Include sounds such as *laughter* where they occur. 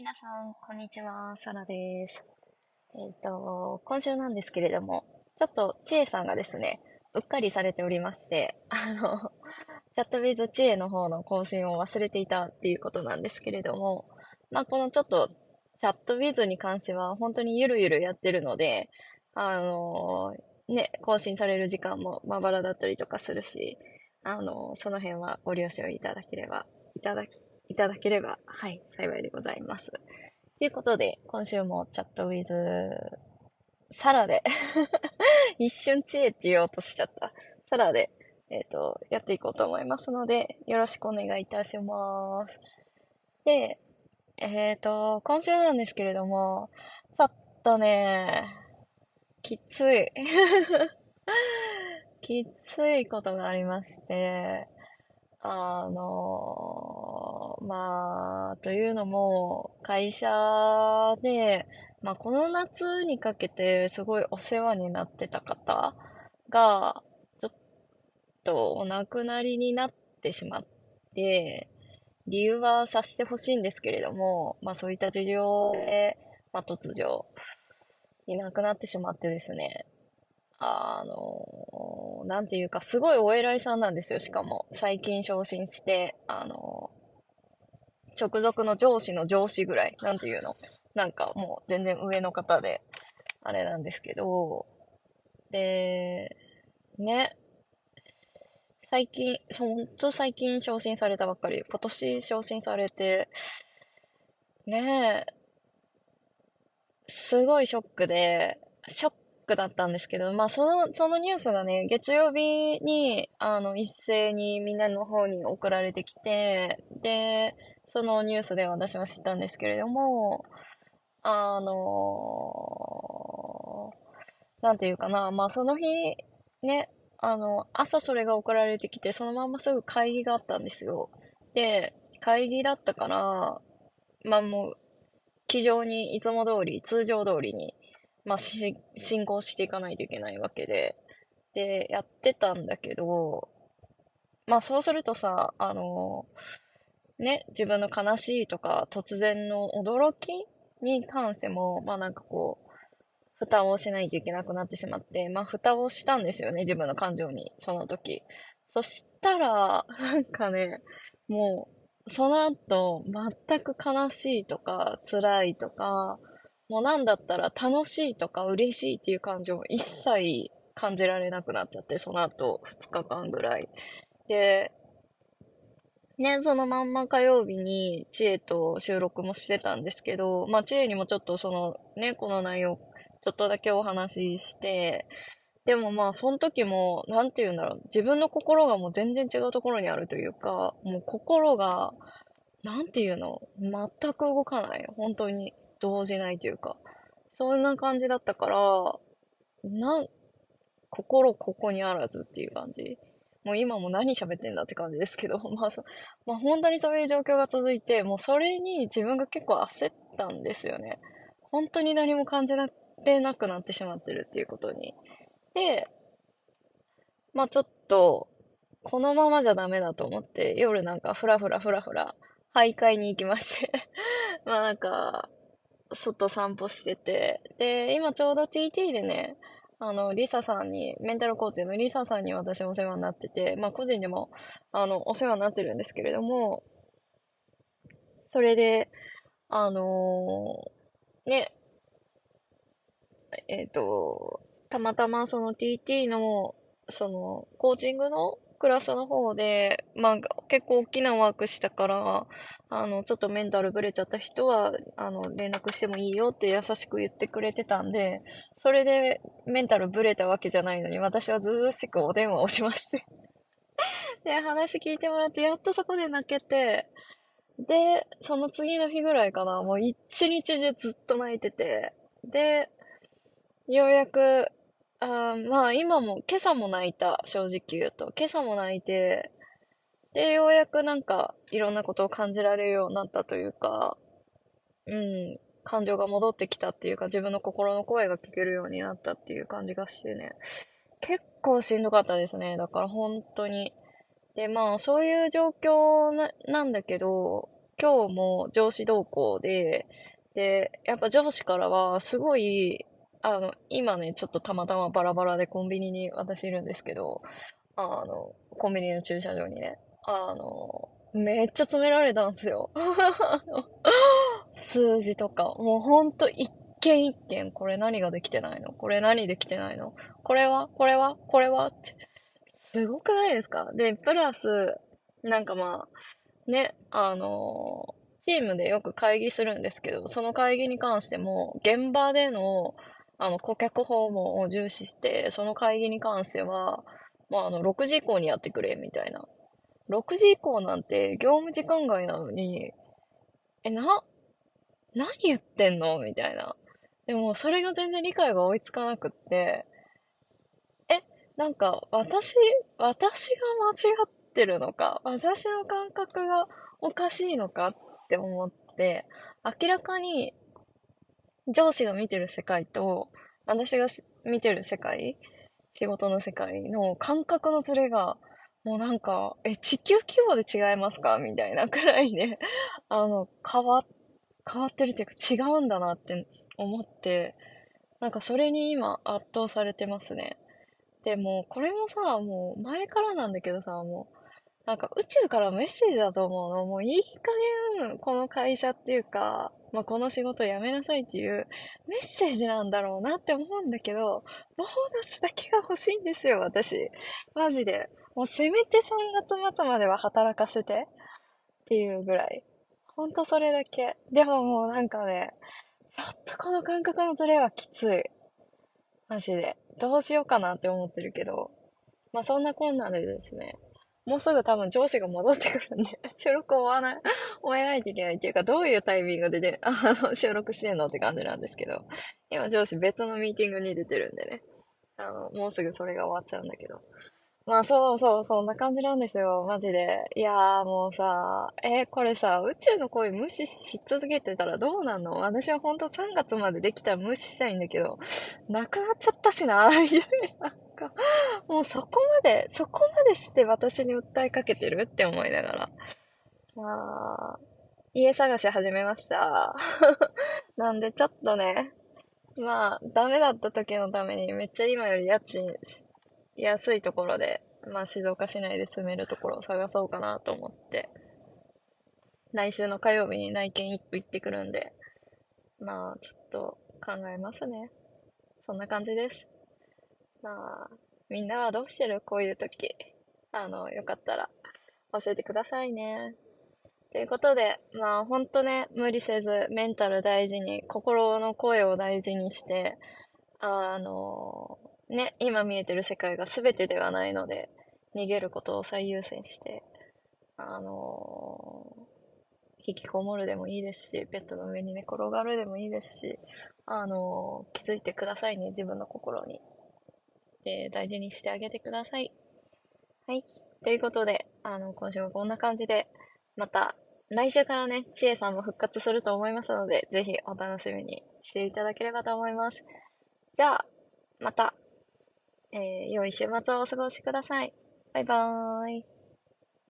皆さん、こんにちは。サラです。えっ、ー、と、今週なんですけれども、ちょっと、ちえさんがですね、うっかりされておりまして、あの、チャットウィズちえの方の更新を忘れていたっていうことなんですけれども、まあ、このちょっと、チャットウィズに関しては、本当にゆるゆるやってるので、あの、ね、更新される時間もまばらだったりとかするし、あの、その辺はご了承いただければ、いただいただければ、はい、幸いでございます。ということで、今週もチャットウィズ、サラで一瞬知恵って言おうとしちゃった。サラで、えっ、ー、と、やっていこうと思いますので、よろしくお願いいたします。で、えっ、ー、と、今週なんですけれども、ちょっとね、きつい。*laughs* きついことがありまして、あの、まあ、というのも、会社で、まあ、この夏にかけてすごいお世話になってた方が、ちょっとお亡くなりになってしまって、理由は察してほしいんですけれども、まあそういった事情で、まあ突如、いなくなってしまってですね、あの、なんていうか、すごいお偉いさんなんですよ、しかも。最近昇進して、あの、直属の上司の上司ぐらい、なんていうの？なんかもう全然上の方で、あれなんですけど、で、ね、最近、ほんと最近昇進されたばっかり、今年昇進されて、ね。え、すごいショックで、ショックだったんですけど、まあその、そのニュースがね、月曜日に、あの、一斉にみんなの方に送られてきて、で、そのニュースで私は知ったんですけれども、あのー、なんていうかな、まあその日、ね、あの、朝それが送られてきて、そのまますぐ会議があったんですよ。で、会議だったから、まあもう、気丈にいつも通り、通常通りにまあ、進行していかないといけないわけで、で、やってたんだけど、まあそうするとさ、あの、ね、自分の悲しいとか突然の驚きに関しても、まあなんかこう、蓋をしないといけなくなってしまって、まあ蓋をしたんですよね、自分の感情に、その時。そしたら、なんかね、もう、その後、全く悲しいとか、辛いとか、もうなんだったら楽しいとか嬉しいっていう感情も一切感じられなくなっちゃって、その後2日間ぐらい。で、ね、そのまんま火曜日に知恵と収録もしてたんですけど、まあ知恵にもちょっとそのね、この内容ちょっとだけお話しして、でもまあその時も、なんて言うんだろう、自分の心がもう全然違うところにあるというか、もう心が、なんて言うの、全く動かない。本当に。動じないというか、そんな感じだったから、なん、心ここにあらずっていう感じ。もう今も何喋ってんだって感じですけど、*laughs* まあそ、まあ本当にそういう状況が続いて、もうそれに自分が結構焦ったんですよね。本当に何も感じられなくなってしまってるっていうことに。で、まあちょっと、このままじゃダメだと思って、夜なんかふらふらふらふら、徘徊に行きまして *laughs* まあなんか、外散歩してて、で、今ちょうど TT でね、あの、リサさんに、メンタルコーチのリサさんに私お世話になってて、まあ個人でも、あの、お世話になってるんですけれども、それで、あのー、ね、えっ、ー、と、たまたまその TT の、その、コーチングのクラスの方で、まあ、結構大きなワークしたから、あの、ちょっとメンタルブレちゃった人は、あの、連絡してもいいよって優しく言ってくれてたんで、それでメンタルブレたわけじゃないのに、私はずうしくお電話をしまして。*laughs* で、話聞いてもらって、やっとそこで泣けて、で、その次の日ぐらいかな、もう一日中ずっと泣いてて、で、ようやくあまあ今も、今朝も泣いた、正直言うと。今朝も泣いて、で、ようやくなんか、いろんなことを感じられるようになったというか、うん、感情が戻ってきたっていうか、自分の心の声が聞けるようになったっていう感じがしてね、結構しんどかったですね。だから本当に。で、まあ、そういう状況ななんだけど、今日も上司同行で、で、やっぱ上司からは、すごい、あの、今ね、ちょっとたまたまバラバラでコンビニに私いるんですけど、あの、コンビニの駐車場にね、あの、めっちゃ詰められたんすよ。*laughs* 数字とか。もうほんと一件一件、これ何ができてないの？これ何できてないの？これは？これは？これは？って。すごくないですか？で、プラス、なんかまあ、ね、あのチームでよく会議するんですけど、その会議に関しても、現場での、あの、顧客訪問を重視して、その会議に関しては、まあ、あの、6時以降にやってくれ、みたいな。6時以降なんて業務時間外なのに、え、な、何言ってんのみたいな。でも、それが全然理解が追いつかなくって、え、なんか、私、私が間違ってるのか、私の感覚がおかしいのかって思って、明らかに上司が見てる世界と、私が見てる世界、仕事の世界の感覚のズレが、もうなんか、え、地球規模で違いますか？みたいなくらいね、*laughs* あの、変わ、変わってるっていうか違うんだなって思って、なんかそれに今圧倒されてますね。でも、これもさ、もう前からなんだけどさ、もう、なんか宇宙からメッセージだと思うの。もういい加減、この会社っていうか、まあ、この仕事辞めなさいっていうメッセージなんだろうなって思うんだけど、ボーナスだけが欲しいんですよ、私。マジで。もうせめて3月末までは働かせてっていうぐらい。ほんとそれだけ。でももうなんかね、ちょっとこの感覚のズレはきつい。マジで。どうしようかなって思ってるけど。まあそんなこんなでですね。もうすぐ多分上司が戻ってくるんで、*laughs* 収録終わない、終えないといけないっていうか、どういうタイミングでで、*laughs* あの、収録してんのって感じなんですけど、今上司別のミーティングに出てるんでね、あの、もうすぐそれが終わっちゃうんだけど。まあそうそう、そんな感じなんですよ、マジで。いやーもうさ、えー、これさ、宇宙の声無視し続けてたらどうなんの？私はほんと3月までできたら無視したいんだけど、なくなっちゃったしな、みたいな。か、もうそこまで、そこまでして私に訴えかけてるって思いながら。まあ、家探し始めました。*laughs* なんでちょっとね、まあ、ダメだった時のためにめっちゃ今より家賃安いところで、まあ静岡市内で住めるところを探そうかなと思って、来週の火曜日に内見一歩行ってくるんで、まあちょっと考えますね。そんな感じです。まあ、みんなはどうしてる？こういう時。あの、よかったら教えてくださいね。ということで、まあほんとね、無理せずメンタル大事に、心の声を大事にして、あの、ね、今見えてる世界が全てではないので、逃げることを最優先して、あの引きこもるでもいいですし、ベッドの上に寝転がるでもいいですし、あの気づいてくださいね、自分の心に。えー、大事にしてあげてください。はい。ということで、あの、今週もこんな感じで、また、来週からね、ちえさんも復活すると思いますので、ぜひお楽しみにしていただければと思います。じゃあ、また、えー、良い週末をお過ごしください。バイバーイ。